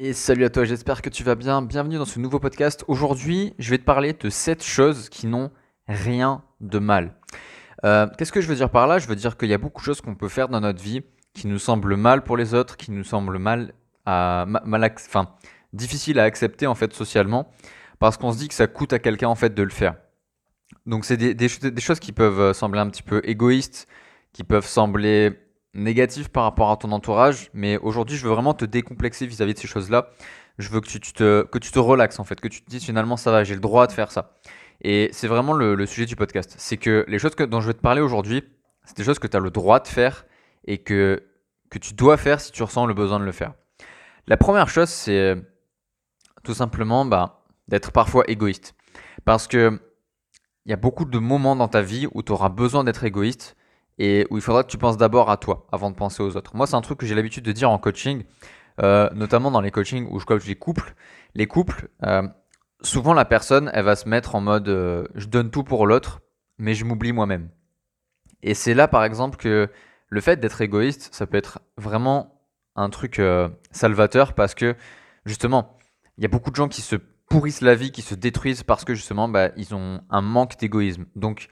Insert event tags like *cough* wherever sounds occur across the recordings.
Et salut à toi, j'espère que tu vas bien. Bienvenue dans ce nouveau podcast. Aujourd'hui, je vais te parler de 7 choses qui n'ont rien de mal. Euh, qu'est-ce que je veux dire par là? Je veux dire qu'il y a beaucoup de choses qu'on peut faire dans notre vie qui nous semblent mal pour les autres, qui nous semblent mal à, enfin, difficiles à accepter en fait socialement, parce qu'on se dit que ça coûte à quelqu'un en fait de le faire. Donc c'est des, des choses qui peuvent euh, sembler un petit peu égoïstes, qui peuvent sembler négatif par rapport à ton entourage, mais aujourd'hui, je veux vraiment te décomplexer vis-à-vis de ces choses-là. Je veux que tu, te, que tu te relaxes, en fait, que tu te dises finalement, ça va, j'ai le droit de faire ça. Et c'est vraiment le, sujet du podcast. C'est que les choses que, dont je vais te parler aujourd'hui, c'est des choses que tu as le droit de faire et que, que tu dois faire si tu ressens le besoin de le faire. La première chose, c'est tout simplement bah, d'être parfois égoïste. Parce que il y a beaucoup de moments dans ta vie où tu auras besoin d'être égoïste et où il faudra que tu penses d'abord à toi avant de penser aux autres. Moi, c'est un truc que j'ai l'habitude de dire en coaching, euh, notamment dans les coachings où je coach les couples. Les couples, euh, souvent la personne, elle va se mettre en mode euh, je donne tout pour l'autre, mais je m'oublie moi-même. Et c'est là, par exemple, que le fait d'être égoïste, ça peut être vraiment un truc salvateur parce que justement, il y a beaucoup de gens qui se pourrissent la vie, qui se détruisent parce que justement, bah, ils ont un manque d'égoïsme. Donc,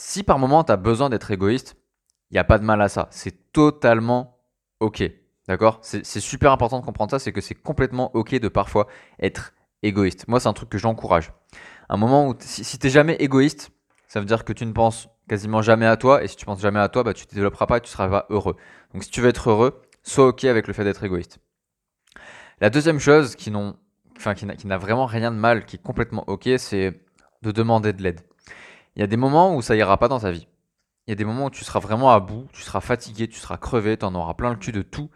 si par moment tu as besoin d'être égoïste, il n'y a pas de mal à ça. C'est totalement OK. D'accord? C'est super important de comprendre ça, c'est que c'est complètement OK de parfois être égoïste. Moi, c'est un truc que j'encourage. Un moment où, si, tu n'es jamais égoïste, ça veut dire que tu ne penses quasiment jamais à toi, et si tu penses jamais à toi, bah, tu ne développeras pas et tu seras pas heureux. Donc si tu veux être heureux, sois OK avec le fait d'être égoïste. La deuxième chose qui n'a vraiment rien de mal, qui est complètement OK, c'est de demander de l'aide. Il y a des moments où ça ira pas dans ta vie. Il y a des moments où tu seras vraiment à bout, tu seras fatigué, tu seras crevé, tu en auras plein le cul de tout.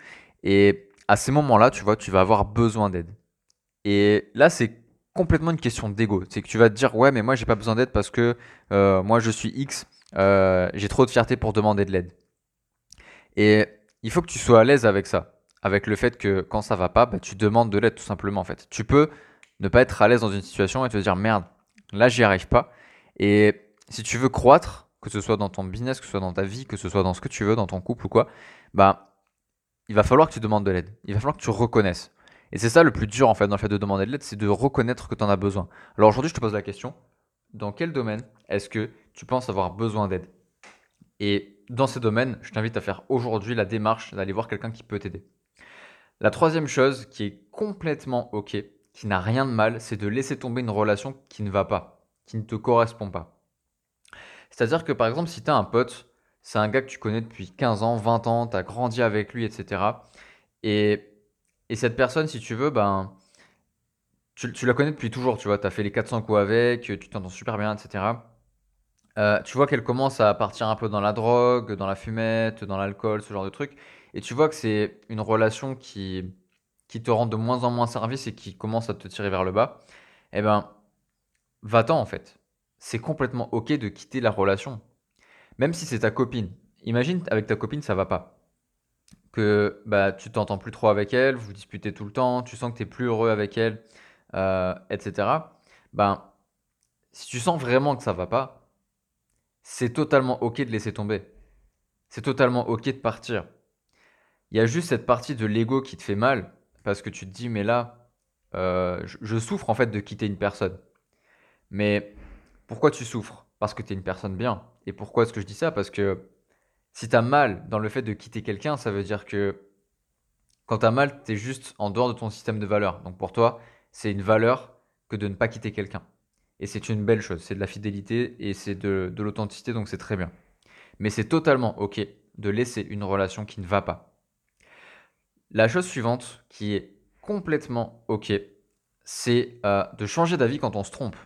Et à ces moments-là, tu vois, tu vas avoir besoin d'aide. Et là, c'est complètement une question d'ego. C'est que tu vas te dire, ouais, mais moi, j'ai pas besoin d'aide parce que euh, moi, je suis X, euh, j'ai trop de fierté pour demander de l'aide. Et il faut que tu sois à l'aise avec ça. Avec le fait que quand ça va pas, bah, tu demandes de l'aide tout simplement en fait. Tu peux ne pas être à l'aise dans une situation et te dire merde, là j'y arrive pas. Et si tu veux croître, que ce soit dans ton business, que ce soit dans ta vie, que ce soit dans ce que tu veux, dans ton couple ou quoi, bah, il va falloir que tu demandes de l'aide. Il va falloir que tu reconnaisses. Et c'est ça le plus dur en fait dans le fait de demander de l'aide, c'est de reconnaître que tu en as besoin. Alors aujourd'hui, je te pose la question, dans quel domaine est-ce que tu penses avoir besoin d'aide? Et dans ces domaines, je t'invite à faire aujourd'hui la démarche d'aller voir quelqu'un qui peut t'aider. La troisième chose qui est complètement OK, qui n'a rien de mal, c'est de laisser tomber une relation qui ne va pas, qui ne te correspond pas. C'est-à-dire que par exemple, si tu as un pote, c'est un gars que tu connais depuis 15 ans, 20 ans, tu as grandi avec lui, etc. Et, cette personne, si tu veux, ben, tu, la connais depuis toujours, tu vois, tu as fait les 400 coups avec, tu t'entends super bien, etc. Euh, tu vois qu'elle commence à partir un peu dans la drogue, dans la fumette, dans l'alcool, ce genre de truc. Et tu vois que c'est une relation qui, qui te rend de moins en moins service et qui commence à te tirer vers le bas. Eh ben, va-t'en en fait c'est complètement ok de quitter la relation. Même si c'est ta copine. Imagine avec ta copine ça va pas. Que bah, tu t'entends plus trop avec elle, vous disputez tout le temps, tu sens que tu es plus heureux avec elle, euh, etc. Ben, si tu sens vraiment que ça va pas, c'est totalement ok de laisser tomber. C'est totalement ok de partir. Il y a juste cette partie de l'ego qui te fait mal parce que tu te dis mais là, euh, je souffre en fait de quitter une personne. Mais pourquoi tu souffres? Parce que tu es une personne bien. Et pourquoi est-ce que je dis ça? Parce que si tu as mal dans le fait de quitter quelqu'un, ça veut dire que quand tu as mal, tu es juste en dehors de ton système de valeurs. Donc pour toi, c'est une valeur que de ne pas quitter quelqu'un. Et c'est une belle chose, c'est de la fidélité et c'est de, l'authenticité, donc c'est très bien. Mais c'est totalement OK de laisser une relation qui ne va pas. La chose suivante qui est complètement OK, c'est euh, de changer d'avis quand on se trompe.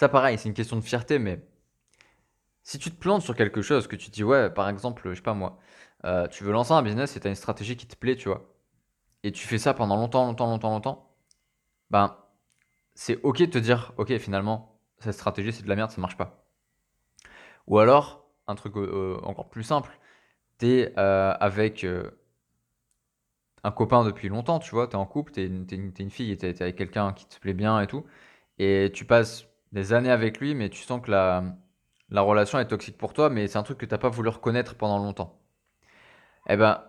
Ça, pareil, c'est une question de fierté, mais si tu te plantes sur quelque chose, que tu dis, ouais, par exemple, je sais pas moi, euh, tu veux lancer un business et tu as une stratégie qui te plaît, tu vois, et tu fais ça pendant longtemps, longtemps, longtemps, longtemps, ben, c'est ok de te dire, ok, finalement, cette stratégie, c'est de la merde, ça marche pas. Ou alors, un truc euh, euh, encore plus simple, tu es avec un copain depuis longtemps, tu vois, tu es en couple, tu es, une fille tu es avec quelqu'un qui te plaît bien et tout, et tu passes des années avec lui, mais tu sens que la, la relation est toxique pour toi, mais c'est un truc que tu n'as pas voulu reconnaître pendant longtemps. Eh ben,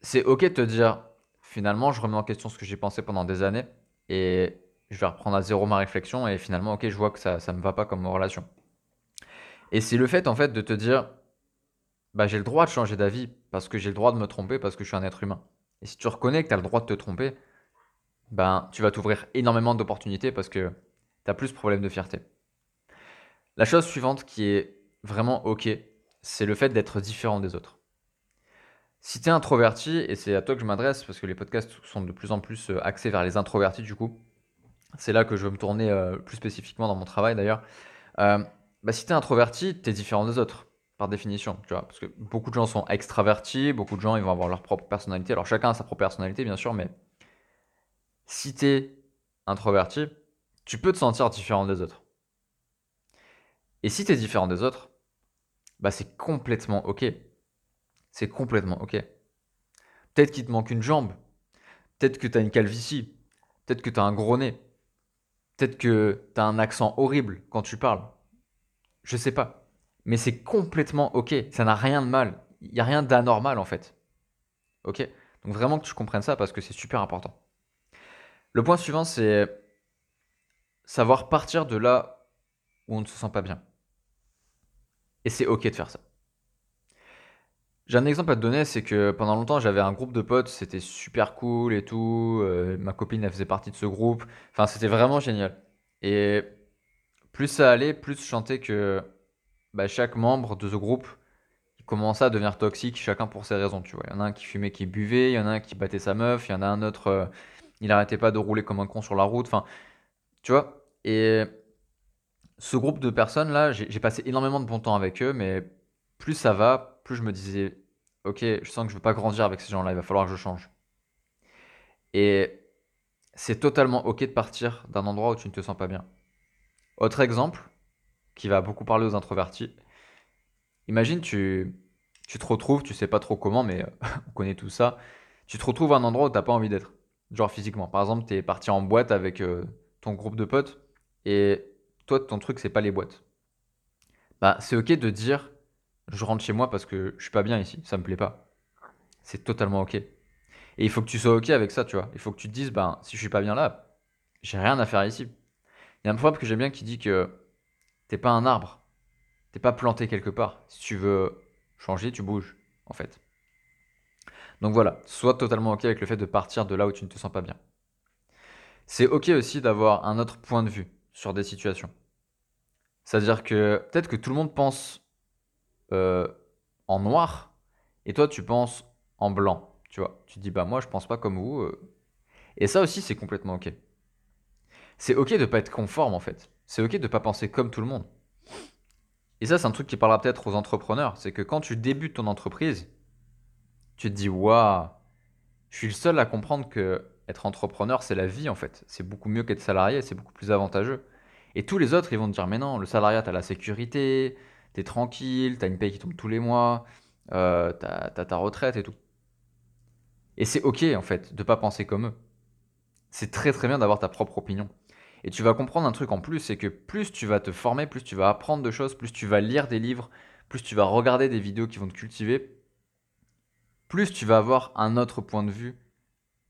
c'est ok de te dire, finalement, je remets en question ce que j'ai pensé pendant des années et je vais reprendre à zéro ma réflexion et finalement, ok, je vois que ça, ça me va pas comme relation. Et c'est le fait, en fait, de te dire, bah, j'ai le droit de changer d'avis parce que j'ai le droit de me tromper parce que je suis un être humain. Et si tu reconnais que tu as le droit de te tromper, ben, tu vas t'ouvrir énormément d'opportunités parce que tu as plus de problèmes de fierté. La chose suivante qui est vraiment ok, c'est le fait d'être différent des autres. Si tu es introverti, et c'est à toi que je m'adresse parce que les podcasts sont de plus en plus euh, axés vers les introvertis du coup, c'est là que je veux me tourner euh, plus spécifiquement dans mon travail d'ailleurs. Euh, bah, si tu es introverti, tu es différent des autres, par définition. Tu vois, parce que beaucoup de gens sont extravertis, beaucoup de gens ils vont avoir leur propre personnalité. Alors chacun a sa propre personnalité, bien sûr, mais si tu es introverti, tu peux te sentir différent des autres. Et si tu es différent des autres, bah c'est complètement ok. C'est complètement ok. Peut-être qu'il te manque une jambe, peut-être que tu as une calvitie, peut-être que tu as un gros nez, peut-être que tu as un accent horrible quand tu parles. Je sais pas. Mais c'est complètement ok. Ça n'a rien de mal. Il n'y a rien d'anormal en fait. Ok? Donc vraiment que tu comprennes ça parce que c'est super important. Le point suivant, c'est savoir partir de là où on ne se sent pas bien. Et c'est ok de faire ça. J'ai un exemple à te donner, c'est que pendant longtemps j'avais un groupe de potes, c'était super cool et tout. Euh, ma copine elle faisait partie de ce groupe. Enfin, c'était vraiment génial. Et plus ça allait, plus je sentais que bah, chaque membre de ce groupe commençait à devenir toxique, chacun pour ses raisons. Tu vois, il y en a un qui fumait, qui buvait, il y en a un qui battait sa meuf, il y en a un autre, euh, il arrêtait pas de rouler comme un con sur la route. Enfin, tu vois? Et ce groupe de personnes là, j'ai passé énormément de bon temps avec eux, mais plus ça va, plus je me disais, ok, je sens que je veux pas grandir avec ces gens-là, il va falloir que je change. Et c'est totalement ok de partir d'un endroit où tu ne te sens pas bien. Autre exemple, qui va beaucoup parler aux introvertis. Imagine, tu, tu te retrouves, tu sais pas trop comment, mais *laughs* on connaît tout ça. Tu te retrouves à un endroit où tu n'as pas envie d'être, genre physiquement. Par exemple, tu es parti en boîte avec euh, groupe de potes et toi, ton truc, c'est pas les boîtes. Bah, c'est ok de dire je rentre chez moi parce que je suis pas bien ici, ça me plaît pas. C'est totalement ok. Et il faut que tu sois ok avec ça, tu vois. Il faut que tu te dises, ben, si je suis pas bien là, j'ai rien à faire ici. Il y a un proverbe que j'aime bien qui dit que t'es pas un arbre, t'es pas planté quelque part. Si tu veux changer, tu bouges, en fait. Donc voilà, sois totalement ok avec le fait de partir de là où tu ne te sens pas bien. C'est ok aussi d'avoir un autre point de vue sur des situations. C'est-à-dire que peut-être que tout le monde pense euh, en noir et toi tu penses en blanc. Tu vois, tu te dis bah moi je pense pas comme vous. Euh. Et ça aussi c'est complètement ok. C'est ok de pas être conforme en fait. C'est ok de pas penser comme tout le monde. Et ça c'est un truc qui parlera peut-être aux entrepreneurs, c'est que quand tu débutes ton entreprise, tu te dis waouh, je suis le seul à comprendre que être entrepreneur, c'est la vie en fait. C'est beaucoup mieux qu'être salarié, c'est beaucoup plus avantageux. Et tous les autres, ils vont te dire, mais non, le salariat, t'as la sécurité, t'es tranquille, t'as une paye qui tombe tous les mois, euh, t'as ta retraite et tout. Et c'est ok en fait de pas penser comme eux. C'est très très bien d'avoir ta propre opinion. Et tu vas comprendre un truc en plus, c'est que plus tu vas te former, plus tu vas apprendre de choses, plus tu vas lire des livres, plus tu vas regarder des vidéos qui vont te cultiver, plus tu vas avoir un autre point de vue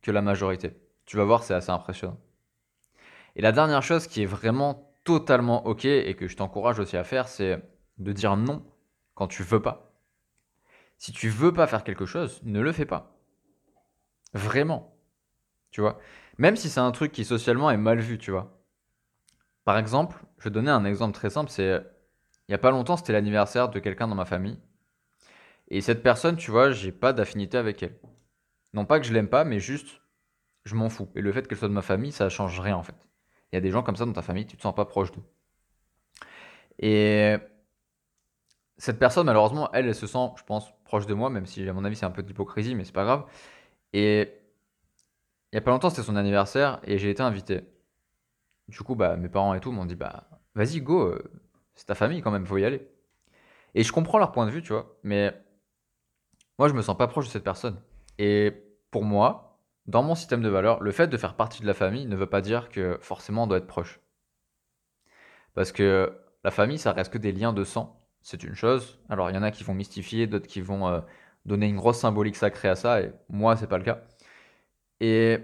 que la majorité. Tu vas voir, c'est assez impressionnant. Et la dernière chose qui est vraiment totalement ok et que je t'encourage aussi à faire, c'est de dire non quand tu veux pas. Si tu veux pas faire quelque chose, ne le fais pas. Vraiment. Tu vois? Même si c'est un truc qui socialement est mal vu, tu vois. Par exemple, je vais donner un exemple très simple, c'est il y a pas longtemps, c'était l'anniversaire de quelqu'un dans ma famille. Et cette personne, tu vois, j'ai pas d'affinité avec elle. Non pas que je l'aime pas, mais juste, je m'en fous. Et le fait qu'elle soit de ma famille, ça change rien en fait. Il y a des gens comme ça dans ta famille, tu te sens pas proche d'eux. Et cette personne, malheureusement, elle, elle se sent, je pense, proche de moi, même si à mon avis c'est un peu d'hypocrisie, mais c'est pas grave. Et il y a pas longtemps, c'était son anniversaire et j'ai été invité. Du coup, bah, mes parents et tout m'ont dit, bah, vas-y, go, euh, c'est ta famille quand même, faut y aller. Et je comprends leur point de vue, tu vois, mais moi, je me sens pas proche de cette personne. Et pour moi, dans mon système de valeurs, le fait de faire partie de la famille ne veut pas dire que forcément on doit être proche. Parce que la famille, ça reste que des liens de sang, c'est une chose. Alors il y en a qui vont mystifier, d'autres qui vont euh, donner une grosse symbolique sacrée à ça, et moi, c'est pas le cas. Et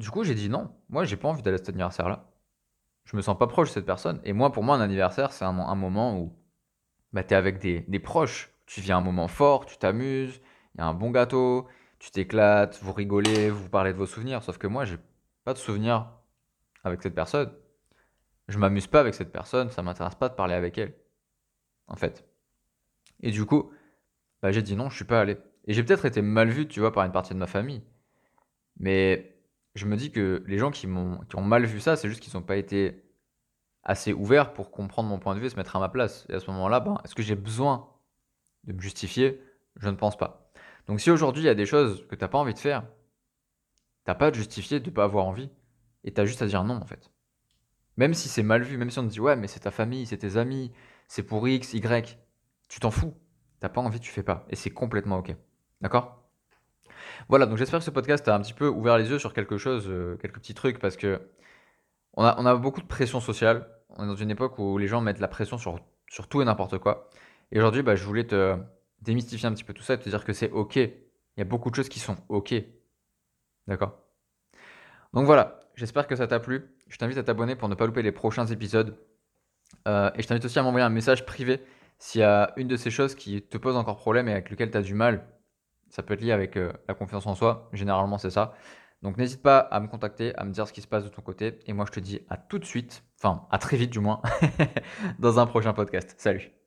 du coup, j'ai dit non. Moi, j'ai pas envie d'aller à cet anniversaire-là. Je me sens pas proche de cette personne. Et moi, pour moi, un anniversaire, c'est un, moment où bah, tu es avec des, des proches. Tu vis un moment fort, tu t'amuses, il y a un bon gâteau, tu t'éclates, vous rigolez, vous parlez de vos souvenirs. Sauf que moi, j'ai pas de souvenirs avec cette personne. Je m'amuse pas avec cette personne, ça m'intéresse pas de parler avec elle. En fait. Et du coup, bah, j'ai dit non, je suis pas allé. Et j'ai peut-être été mal vu, tu vois, par une partie de ma famille. Mais je me dis que les gens qui, m'ont, qui ont mal vu ça, c'est juste qu'ils n'ont pas été assez ouverts pour comprendre mon point de vue et se mettre à ma place. Et à ce moment-là, ben, est-ce que j'ai besoin de me justifier? Je ne pense pas. Donc si aujourd'hui il y a des choses que tu n'as pas envie de faire, t'as pas à te justifier de pas avoir envie. Et tu as juste à dire non en fait. Même si c'est mal vu, même si on te dit ouais mais c'est ta famille, c'est tes amis, c'est pour X, Y, tu t'en fous. T'as pas envie, tu fais pas. Et c'est complètement ok. D'accord? Voilà, donc j'espère que ce podcast a un petit peu ouvert les yeux sur quelque chose, euh, quelques petits trucs, parce que on a, on a beaucoup de pression sociale. On est dans une époque où les gens mettent la pression sur, sur tout et n'importe quoi. Et aujourd'hui, bah, je voulais te démystifier un petit peu tout ça et te dire que c'est ok. Il y a beaucoup de choses qui sont ok. D'accord? Donc voilà, j'espère que ça t'a plu. Je t'invite à t'abonner pour ne pas louper les prochains épisodes. Euh, et je t'invite aussi à m'envoyer un message privé s'il y a une de ces choses qui te pose encore problème et avec lequel tu as du mal. Ça peut être lié avec euh, la confiance en soi. Généralement, c'est ça. Donc n'hésite pas à me contacter, à me dire ce qui se passe de ton côté. Et moi, je te dis à tout de suite, enfin à très vite du moins, *laughs* dans un prochain podcast. Salut